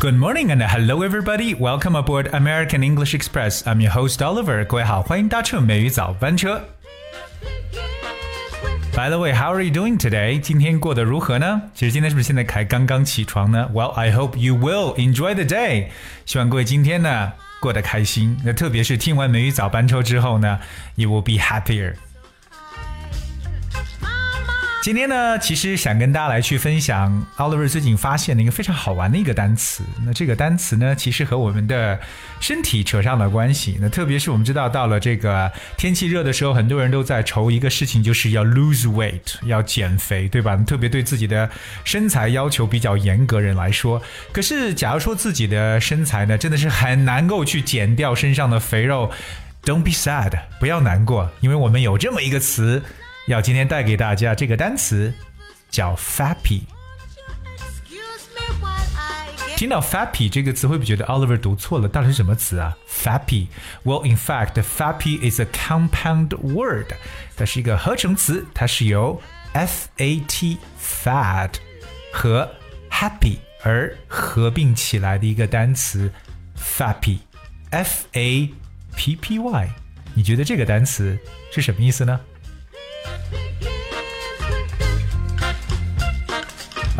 Good morning and hello everybody. Welcome aboard American English Express. I'm your host Oliver. 各位好，欢迎搭乘美语早班车。By the way, how are you doing today? 今天过得如何呢？其实今天是不是现在才刚刚起床呢？Well, I hope you will enjoy the day. 希望各位今天呢过得开心。那特别是听完美语早班车之后呢，you will be happier. 今天呢，其实想跟大家来去分享 Oliver 最近发现的一个非常好玩的一个单词。那这个单词呢，其实和我们的身体扯上了关系。那特别是我们知道，到了这个天气热的时候，很多人都在愁一个事情，就是要 lose weight，要减肥，对吧？特别对自己的身材要求比较严格人来说，可是假如说自己的身材呢，真的是很难够去减掉身上的肥肉，Don't be sad，不要难过，因为我们有这么一个词。要今天带给大家这个单词叫 fappy。听到 fappy 这个词，会不会觉得 Oliver 读错了？到底是什么词啊？fappy？Well, in fact, fappy is a compound word。它是一个合成词，它是由 f a t fat 和 happy 而合并起来的一个单词 fappy。f a p p y。你觉得这个单词是什么意思呢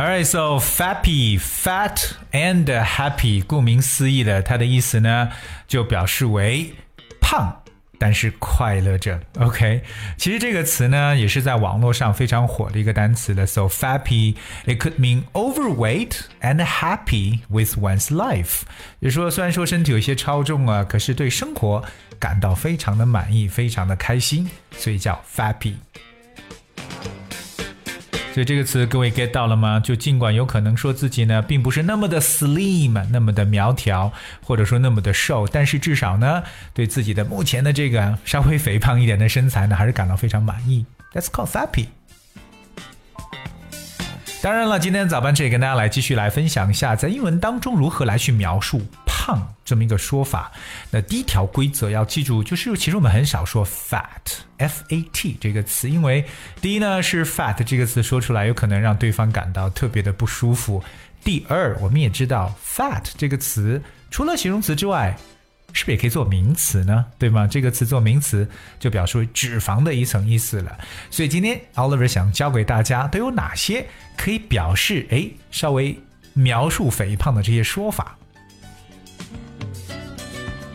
？Alright, so fappy, fat and happy，顾名思义的，它的意思呢，就表示为胖，但是快乐着。OK，其实这个词呢，也是在网络上非常火的一个单词的。So fappy, it could mean overweight and happy with one's life。就是说，虽然说身体有些超重啊，可是对生活感到非常的满意，非常的开心，所以叫 fappy。 所以这个词各位 get 到了吗？就尽管有可能说自己呢并不是那么的 slim，那么的苗条，或者说那么的瘦，但是至少呢对自己的目前的这个稍微肥胖一点的身材呢还是感到非常满意。That's called happy。当然了，今天早班车也跟大家来继续来分享一下，在英文当中如何来去描述胖这么一个说法。那第一条规则要记住，就是其实我们很少说 fat，f a t 这个词，因为第一呢是 fat 这个词说出来有可能让对方感到特别的不舒服。第二，我们也知道 fat 这个词除了形容词之外。是不是也可以做名词呢？对吗？这个词做名词就表示为脂肪的一层意思了。所以今天 Oliver 想教给大家都有哪些可以表示哎稍微描述肥胖的这些说法。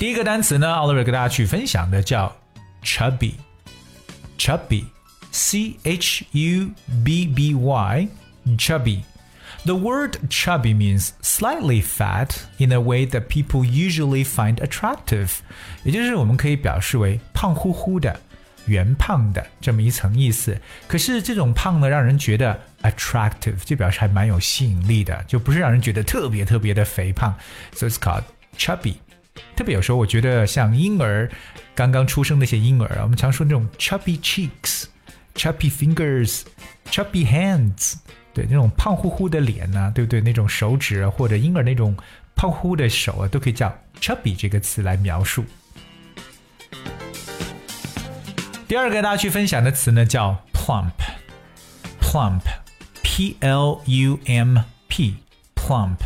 第一个单词呢，Oliver 跟大家去分享的叫 chubby，chubby，c h u b b y，chubby。The word chubby means slightly fat in a way that people usually find attractive，也就是我们可以表示为胖乎乎的、圆胖的这么一层意思。可是这种胖呢，让人觉得 attractive，就表示还蛮有吸引力的，就不是让人觉得特别特别的肥胖。So it's called chubby。 特别有时候我觉得像婴儿刚刚出生那些婴儿啊，我们常说那种 chubby cheeks、chubby fingers、chubby hands。对那种胖乎乎的脸呢，对不对？那种手指啊或者婴儿那种胖乎乎的手啊，都可以叫 chubby 这个词来描述。第二个大家去分享的词呢叫 plump，plump，p l u m p，plump。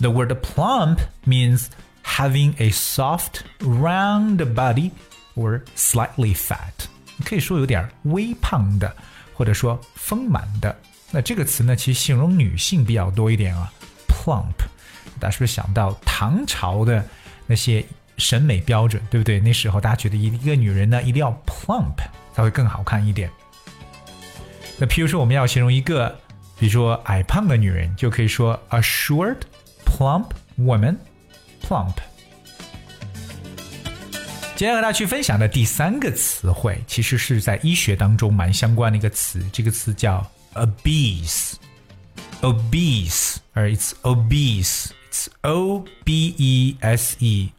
The word plump means having a soft, round body or slightly fat，可以说有点微胖的，或者说丰满的。那这个词呢，其实形容女性比较多一点啊，plump，大家是不是想到唐朝的那些审美标准，对不对？那时候大家觉得一个女人呢，一定要 plump 才会更好看一点。那譬如说我们要形容一个，比如说矮胖的女人，就可以说 a short plump woman。接下来和大家去分享的第三个词汇，其实是在医学当中蛮相关的一个词，这个词叫。obese, obese, or it's obese. It's O B E S E,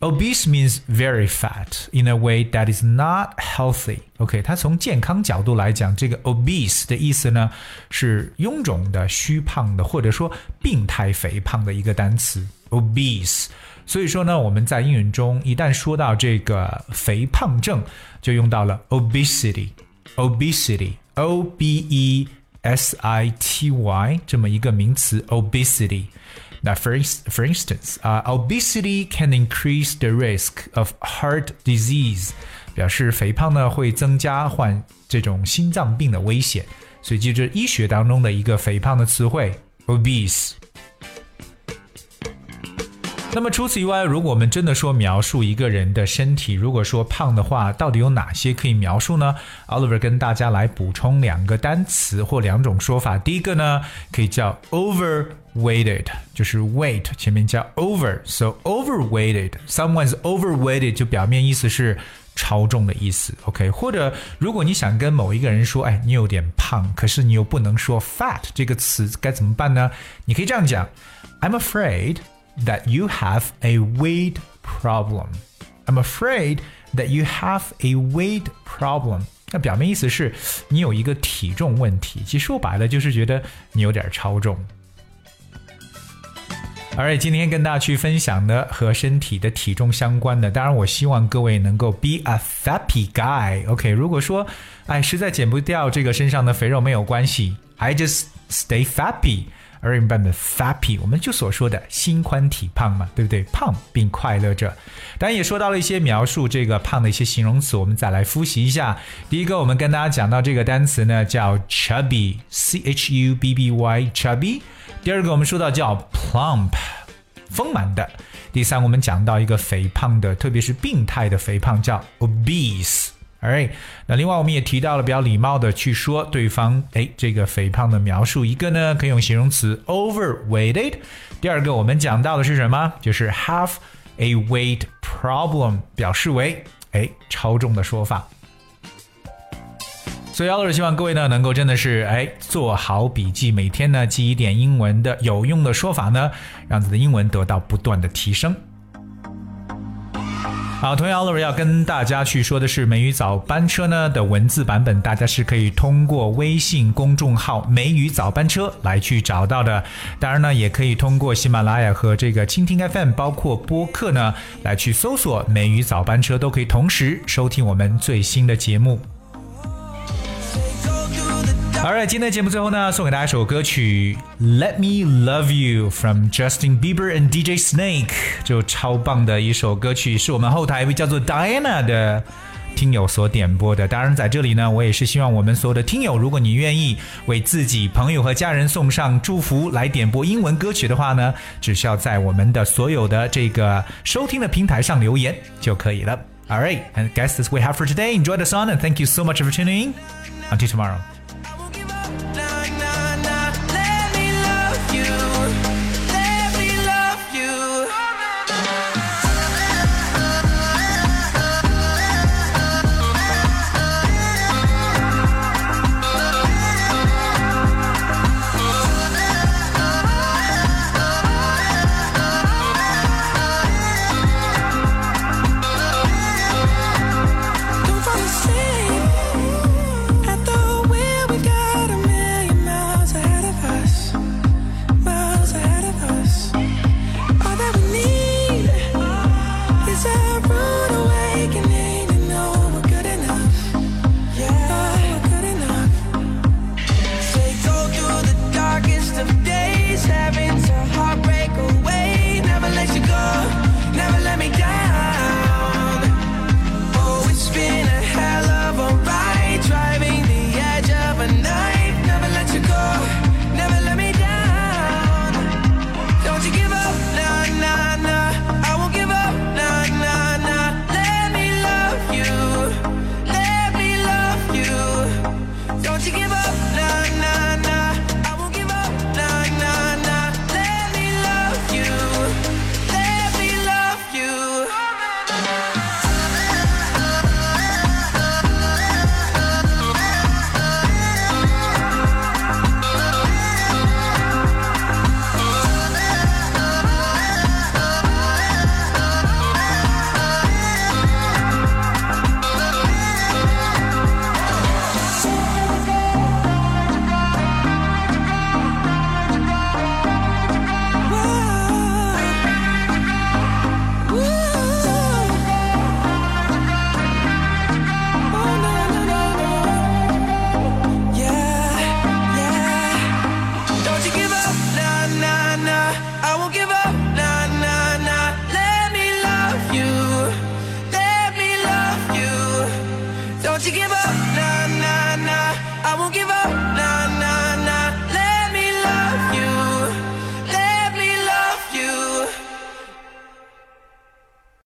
obese. Obese means very fat in a way that is not healthy. OK，它从健康角度来讲，这个 obese 的意思呢是臃肿的、虚胖的，或者说病态肥胖的一个单词 obese。所以说呢，我们在英语中一旦说到这个肥胖症，就用到了 obesity。obesity O B E S I T Y 这么一个名词 obesity。 那 for for instance 啊、uh,，obesity can increase the risk of heart disease，表示肥胖呢会增加患这种心脏病的危险。所以记住医学当中的一个肥胖的词汇 obese。 那么除此以外，如果我们真的说描述一个人的身体，如果说胖的话，到底有哪些可以描述呢？Oliver 跟大家来补充两个单词或两种说法。第一个呢，可以叫 overweighted，就是 weight 前面加 over，so overweighted，someone's overweighted 就表面意思是超重的意思。OK，或者如果你想跟某一个人说，哎，你有点胖，可是你又不能说 fat 这个词，该怎么办呢？你可以这样讲：I'm afraid。that you have a weight problem. I'm afraid that you have a weight problem. 那表面意思是你有一个体重问题，其实说白了就是觉得你有点超重。而今天跟大家去分享的和身体的体重相关的，当然我希望各位能够 be a fappy guy。OK，如果说哎实在减不掉这个身上的肥肉没有关系，I just stay fappy。 而一般的 fappy，我们就所说的心宽体胖嘛，对不对？胖并快乐着。当然也说到了一些描述这个胖的一些形容词，我们再来复习一下。第一个，我们跟大家讲到这个单词呢，叫 chubby，c h u b b y，chubby。第二个，我们说到叫 plump，丰满的。第三，我们讲到一个肥胖的，特别是病态的肥胖，叫 obese。哎那另外我们也提到了比较礼貌的去说对方，哎，这个肥胖的描述，一个呢可以用形容词 overweighted，第二个我们讲到的是什么？就是 have a weight problem，表示为哎超重的说法。所以老师希望各位呢能够真的是哎做好笔记，每天呢记一点英文的有用的说法呢，让自己的英文得到不断的提升。好，同样 Oliver 要跟大家去说的是，美语早班车呢的文字版本，大家是可以通过微信公众号“美语早班车”来去找到的。当然呢，也可以通过喜马拉雅和这个蜻蜓 FM，包括播客呢来去搜索“美语早班车”，都可以同时收听我们最新的节目。Alright，今天节目最后呢，送给大家一首歌曲《Let Me Love You》from Justin Bieber and DJ Snake，就超棒的一首歌曲，是我们后台一位叫做 Diana 的听友所点播的。当然，在这里呢，我也是希望我们所有的听友，如果你愿意为自己、朋友和家人送上祝福，来点播英文歌曲的话呢，只需要在我们的所有的这个收听的平台上留言就可以了。Alright，and guess this we have for today. Enjoy the song and thank you so much for tuning in. Until tomorrow.